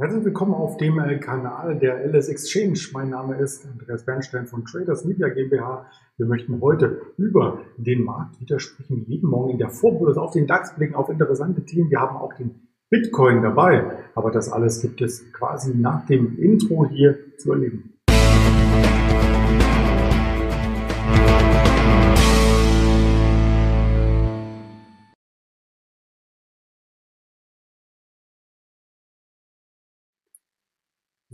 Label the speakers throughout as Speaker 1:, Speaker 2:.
Speaker 1: Herzlich willkommen auf dem äh, Kanal der LS Exchange. Mein Name ist Andreas Bernstein von Traders Media GmbH. Wir möchten heute über den Markt wieder sprechen, wie jeden Morgen in der Vorbörse auf den DAX blicken, auf interessante Themen. Wir haben auch den Bitcoin dabei. Aber das alles gibt es quasi nach dem Intro hier zu erleben.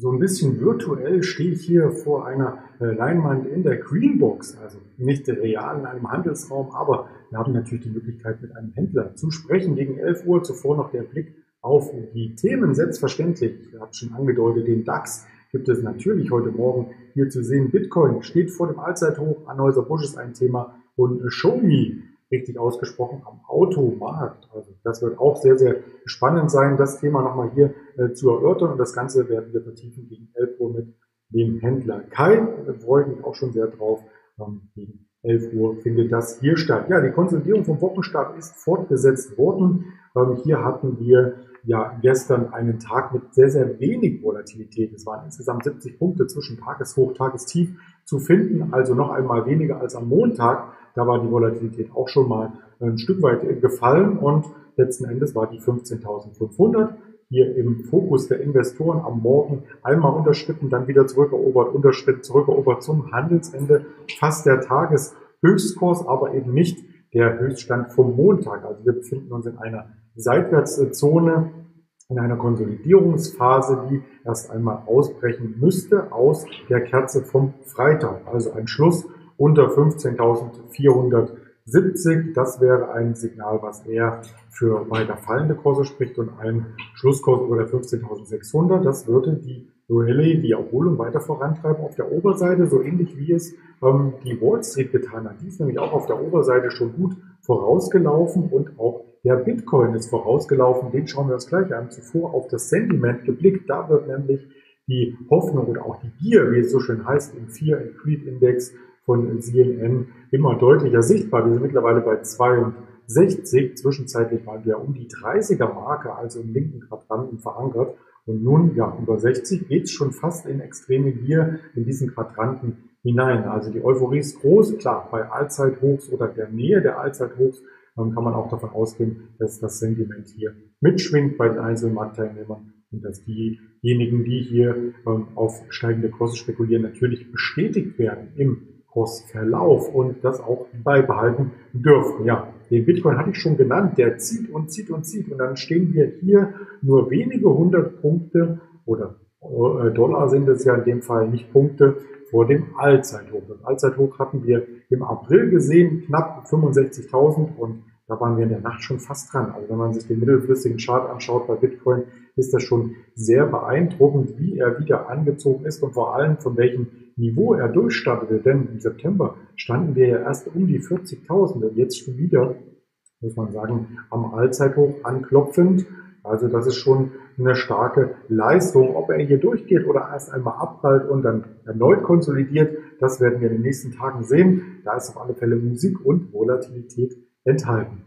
Speaker 1: So ein bisschen virtuell stehe ich hier vor einer äh, Leinwand in der Greenbox, also nicht real in einem Handelsraum, aber wir haben natürlich die Möglichkeit, mit einem Händler zu sprechen. Gegen 11 Uhr zuvor noch der Blick auf die Themen. Selbstverständlich, ich habe schon angedeutet, den DAX gibt es natürlich heute Morgen hier zu sehen. Bitcoin steht vor dem Allzeithoch, Anhäuser Busch ist ein Thema und Show Me richtig ausgesprochen am Automarkt. Also das wird auch sehr, sehr spannend sein, das Thema nochmal hier äh, zu erörtern. Und das Ganze werden wir vertiefen gegen 11 Uhr mit dem Händler Kai. Da freue ich mich auch schon sehr drauf. Ähm, gegen 11 Uhr findet das hier statt. Ja, die Konsolidierung vom Wochenstart ist fortgesetzt worden. Ähm, hier hatten wir ja gestern einen Tag mit sehr, sehr wenig Volatilität. Es waren insgesamt 70 Punkte zwischen Tageshoch, Tagestief zu finden, also noch einmal weniger als am Montag. Da war die Volatilität auch schon mal ein Stück weit gefallen und letzten Endes war die 15.500 hier im Fokus der Investoren am Morgen einmal unterschritten, dann wieder zurückerobert, unterschritt, zurückerobert zum Handelsende. Fast der Tageshöchstkurs, aber eben nicht der Höchststand vom Montag. Also wir befinden uns in einer Seitwärtszone, in einer Konsolidierungsphase, die erst einmal ausbrechen müsste aus der Kerze vom Freitag. Also ein Schluss unter 15.470. Das wäre ein Signal, was eher für weiter fallende Kurse spricht und ein Schlusskurs über der 15.600. Das würde die Rallye, die Erholung weiter vorantreiben auf der Oberseite, so ähnlich wie es ähm, die Wall Street getan hat. Die ist nämlich auch auf der Oberseite schon gut vorausgelaufen und auch der Bitcoin ist vorausgelaufen. Den schauen wir uns gleich an. Zuvor auf das Sentiment geblickt. Da wird nämlich die Hoffnung oder auch die Gier, wie es so schön heißt, im Fear and Greed Index von CNN immer deutlicher sichtbar. Wir sind mittlerweile bei 62. Zwischenzeitlich waren wir um die 30er Marke, also im linken Quadranten verankert. Und nun, ja, über 60 geht es schon fast in extreme Gier in diesen Quadranten hinein. Also die Euphorie ist groß, klar, bei Allzeithochs oder der Nähe der Allzeithochs ähm, kann man auch davon ausgehen, dass das Sentiment hier mitschwingt bei den einzelnen Marktteilnehmern und dass diejenigen, die hier ähm, auf steigende Kurse spekulieren, natürlich bestätigt werden im Kursverlauf und das auch beibehalten dürfen. Ja, den Bitcoin hatte ich schon genannt, der zieht und zieht und zieht und dann stehen wir hier nur wenige hundert Punkte oder äh, Dollar sind es ja in dem Fall nicht Punkte vor dem Allzeithoch. Das Allzeithoch hatten wir im April gesehen, knapp 65.000 und da waren wir in der Nacht schon fast dran. Also wenn man sich den mittelfristigen Chart anschaut bei Bitcoin, ist das schon sehr beeindruckend, wie er wieder angezogen ist und vor allem von welchem Niveau er durchstartete. Denn im September standen wir ja erst um die 40.000 und jetzt schon wieder, muss man sagen, am Allzeithoch anklopfend. Also das ist schon eine starke Leistung. Ob er hier durchgeht oder erst einmal abprallt und dann erneut konsolidiert, das werden wir in den nächsten Tagen sehen. Da ist auf alle Fälle Musik und Volatilität enthalten.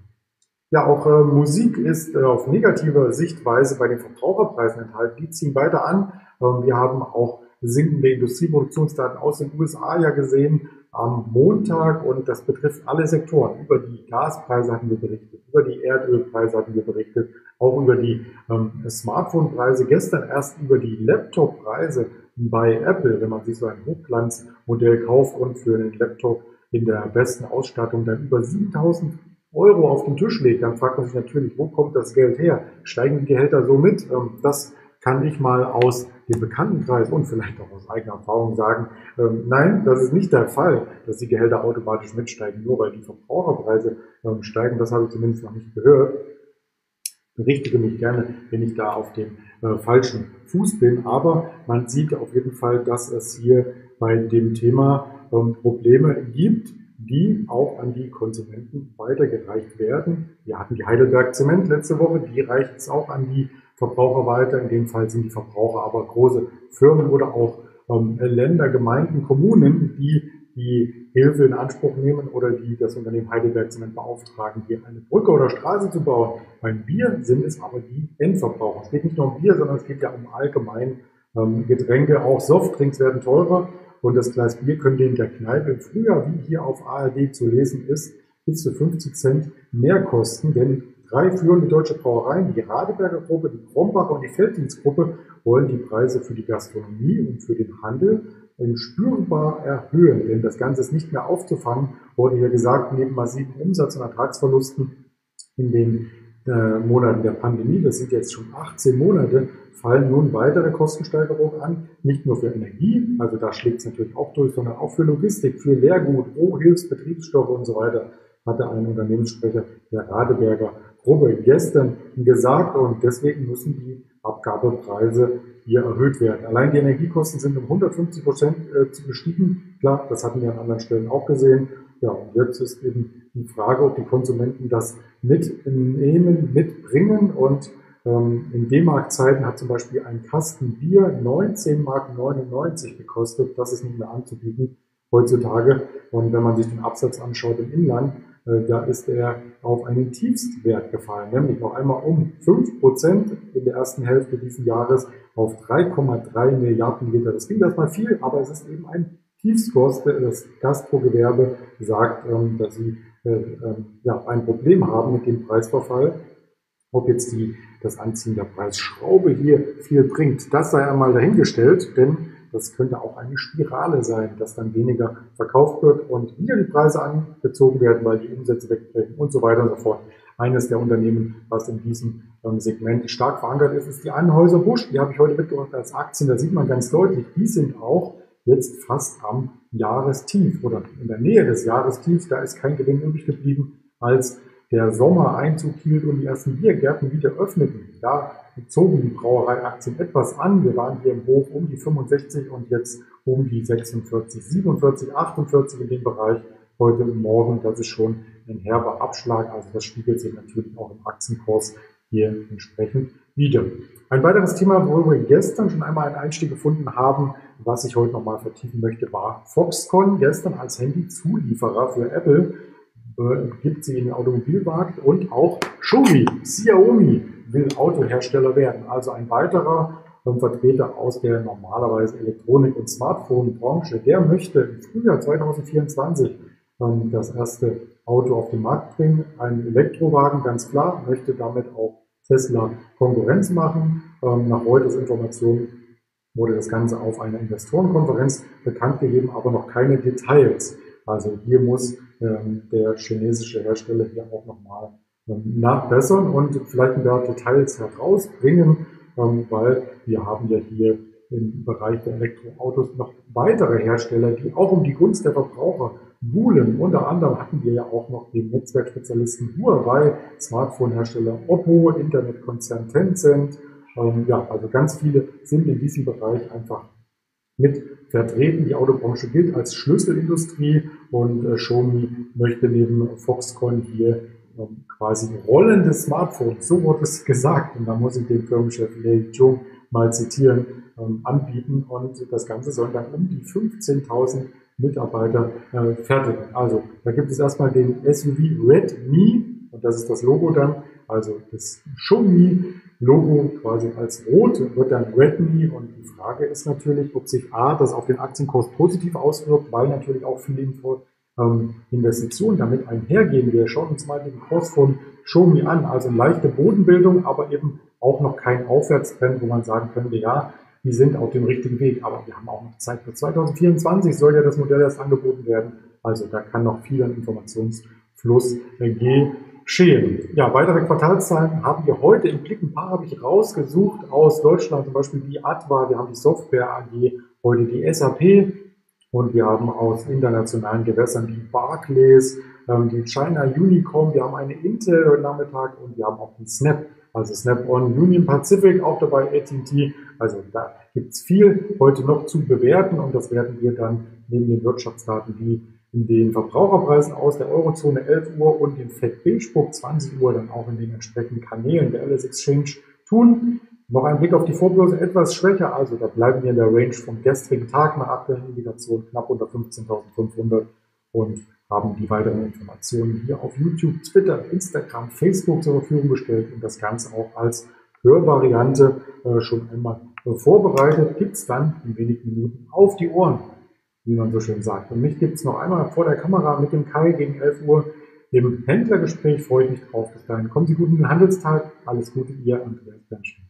Speaker 1: Ja, auch äh, Musik ist äh, auf negative Sichtweise bei den Verbraucherpreisen enthalten. Die ziehen weiter an. Ähm, wir haben auch sinkende Industrieproduktionsdaten aus den USA ja gesehen am Montag und das betrifft alle Sektoren. Über die Gaspreise hatten wir berichtet, über die Erdölpreise hatten wir berichtet, auch über die ähm, Smartphone-Preise, gestern erst über die Laptop-Preise bei Apple, wenn man sich so ein Hochglanzmodell kauft und für einen Laptop in der besten Ausstattung dann über 7000 Euro auf den Tisch legt, dann fragt man sich natürlich, wo kommt das Geld her? Steigen die Gehälter so mit? Ähm, das kann ich mal aus dem Bekanntenkreis und vielleicht auch aus eigener Erfahrung sagen, ähm, nein, das ist nicht der Fall, dass die Gehälter automatisch mitsteigen, nur weil die Verbraucherpreise ähm, steigen. Das habe ich zumindest noch nicht gehört. Berichtige mich gerne, wenn ich da auf dem äh, falschen Fuß bin. Aber man sieht auf jeden Fall, dass es hier bei dem Thema ähm, Probleme gibt, die auch an die Konsumenten weitergereicht werden. Wir hatten die Heidelberg Zement letzte Woche, die reicht es auch an die Verbraucher weiter. In dem Fall sind die Verbraucher aber große Firmen oder auch ähm, Länder, Gemeinden, Kommunen, die die Hilfe in Anspruch nehmen oder die das Unternehmen Heidelberg Zement beauftragen, hier eine Brücke oder Straße zu bauen. Beim Bier sind es aber die Endverbraucher. Es geht nicht nur um Bier, sondern es geht ja um allgemein ähm, Getränke. Auch Softdrinks werden teurer und das Glas Bier könnte in der Kneipe im Frühjahr, wie hier auf ARD zu lesen ist, bis zu 50 Cent mehr kosten, denn drei führende deutsche Brauereien, die Radeberger Gruppe, die Krombacher und die Felddienstgruppe, wollen die Preise für die Gastronomie und für den Handel spürbar erhöhen. Denn das Ganze ist nicht mehr aufzufangen, wurde ja gesagt, neben massiven Umsatz- und Ertragsverlusten in den äh, Monaten der Pandemie, das sind jetzt schon 18 Monate, fallen nun weitere Kostensteigerungen an, nicht nur für Energie, also da schlägt es natürlich auch durch, sondern auch für Logistik, für Leergut, Rohhilfs, Betriebsstoffe und so weiter, hatte ein Unternehmenssprecher der Radeberger Gruppe gestern gesagt und deswegen müssen die Abgabepreise hier erhöht werden. Allein die Energiekosten sind um 150 Prozent äh, gestiegen. Klar, das hatten wir an anderen Stellen auch gesehen. Ja, und jetzt ist eben die Frage, ob die Konsumenten das mitnehmen, mitbringen. Und ähm, in D-Mark-Zeiten hat zum Beispiel ein Kasten Bier 19 Mark 99 gekostet. Das ist nicht mehr anzubieten heutzutage. Und wenn man sich den Absatz anschaut im Inland, da ist er auf einen Tiefstwert gefallen, nämlich noch einmal um 5% in der ersten Hälfte dieses Jahres auf 3,3 Milliarden Liter. Das klingt erstmal viel, aber es ist eben ein Tiefskurs. Das Gastrogewerbe sagt, ähm, dass sie äh, ähm, ein Problem haben mit dem Preisverfall. Ob jetzt die, das Anziehen der Preisschraube hier viel bringt, das sei einmal dahingestellt, denn das könnte auch eine Spirale sein, dass dann weniger verkauft wird und wieder die Preise angezogen werden, weil die Umsätze wegbrechen und so weiter und so fort. Eines der Unternehmen, was in diesem ähm, Segment stark verankert ist, ist die Anhäuser Busch. Die habe ich heute mitgebracht als Aktien. Da sieht man ganz deutlich, die sind auch jetzt fast am Jahrestief oder in der Nähe des Jahrestiefs. Da ist kein Gewinn übrig geblieben, als der Sommer Einzug hielt und die ersten Biergärten wieder öffneten. Da zogen die Brauereiaktien etwas an. Wir waren hier im Hoch um die 65 und jetzt um die 46, 47, 48 in dem Bereich heute morgen. Das ist schon ein herber Abschlag. Also das spiegelt sich natürlich auch im Aktienkurs hier entsprechend wieder. Ein weiteres Thema, wo wir gestern schon einmal einen Einstieg gefunden haben, was ich heute nochmal vertiefen möchte, war Foxconn. Gestern als Handyzulieferer für Apple äh, gibt sie in den Automobilmarkt und auch Xiaomi, Xiaomi will Autohersteller werden. Also ein weiterer Vertreter aus der normalerweise Elektronik- und Smartphone-Branche, der möchte im Frühjahr 2024 ähm, das erste Auto auf den Markt bringen. Ein Elektrowagen, ganz klar, möchte damit auch Tesla Konkurrenz machen. Ähm, nach Reuters Informationen wurde das Ganze auf einer Investorenkonferenz bekannt gegeben, aber noch keine Details. Also hier muss ähm, der chinesische Hersteller hier auch nochmal nachbessern und vielleicht ein paar Details herausbringen, ähm, weil wir haben ja hier im Bereich der Elektroautos noch weitere Hersteller, die auch um die Gunst der Verbraucher buhlen. Unter anderem hatten wir ja auch noch den Netzwerkspezialisten Huawei, Smartphone-Hersteller Oppo, Internetkonzern Tencent. Ähm, ja, also ganz viele sind in diesem Bereich einfach mit vertreten. Die Autobranche gilt als Schlüsselindustrie und äh, Xiaomi möchte neben Foxconn hier ähm, quasi rollendes Smartphone, so wurde es gesagt, und da muss ich den Firmenchef Lei Jung mal zitieren, ähm, anbieten. Und das Ganze soll dann um die 15.000 Mitarbeiter äh, fertigen. Also da gibt es erstmal den SUV Redmi. Und das ist das Logo dann, also das Xiaomi Logo quasi als rot wird dann Redmi. Und die Frage ist natürlich, ob sich A, das auf den Aktienkurs positiv auswirkt, weil natürlich auch viele ähm, Investitionen damit einhergehen. Wir schauen uns mal den Kurs von Xiaomi an, also leichte Bodenbildung, aber eben auch noch kein Aufwärtstrend, wo man sagen könnte, ja, die sind auf dem richtigen Weg, aber wir haben auch noch Zeit für 2024 soll ja das Modell erst angeboten werden, also da kann noch viel an Informationsfluss äh, geschehen. Ja, weitere Quartalszahlen haben wir heute im Blick. Ein paar habe ich rausgesucht aus Deutschland, zum Beispiel die Adva, wir haben die Software AG, heute die SAP und wir haben aus internationalen Gewässern die Barclays, ähm, die China Unicom, wir haben eine Intel heute Nachmittag und wir haben auch die Snap, also Snap-on Union Pacific auch dabei, AT&T. Also da gibt es viel heute noch zu bewerten und das werden wir dann neben den Wirtschaftsdaten wie in den Verbraucherpreisen aus der Eurozone 11 Uhr und dem Fed Beige 20 Uhr dann auch in den entsprechenden Kanälen der LS Exchange tun. Noch ein Blick auf die Vorbörse etwas schwächer, also da bleiben wir in der Range vom gestrigen Tag nach aktuellen Indikationen knapp unter 15.500 und haben die weiteren Informationen hier auf YouTube, Twitter, Instagram, Facebook zur Verfügung gestellt und das Ganze auch als Hörvariante äh, schon einmal äh, vorbereitet. Gibt's dann in wenigen Minuten auf die Ohren, wie man so schön sagt. Und mich gibt's noch einmal vor der Kamera mit dem Kai gegen 11 Uhr im Händlergespräch. Freue ich mich drauf. Bis dahin kommen Sie gut in den Handelstag. Alles Gute, Ihr Andreas Bernstein.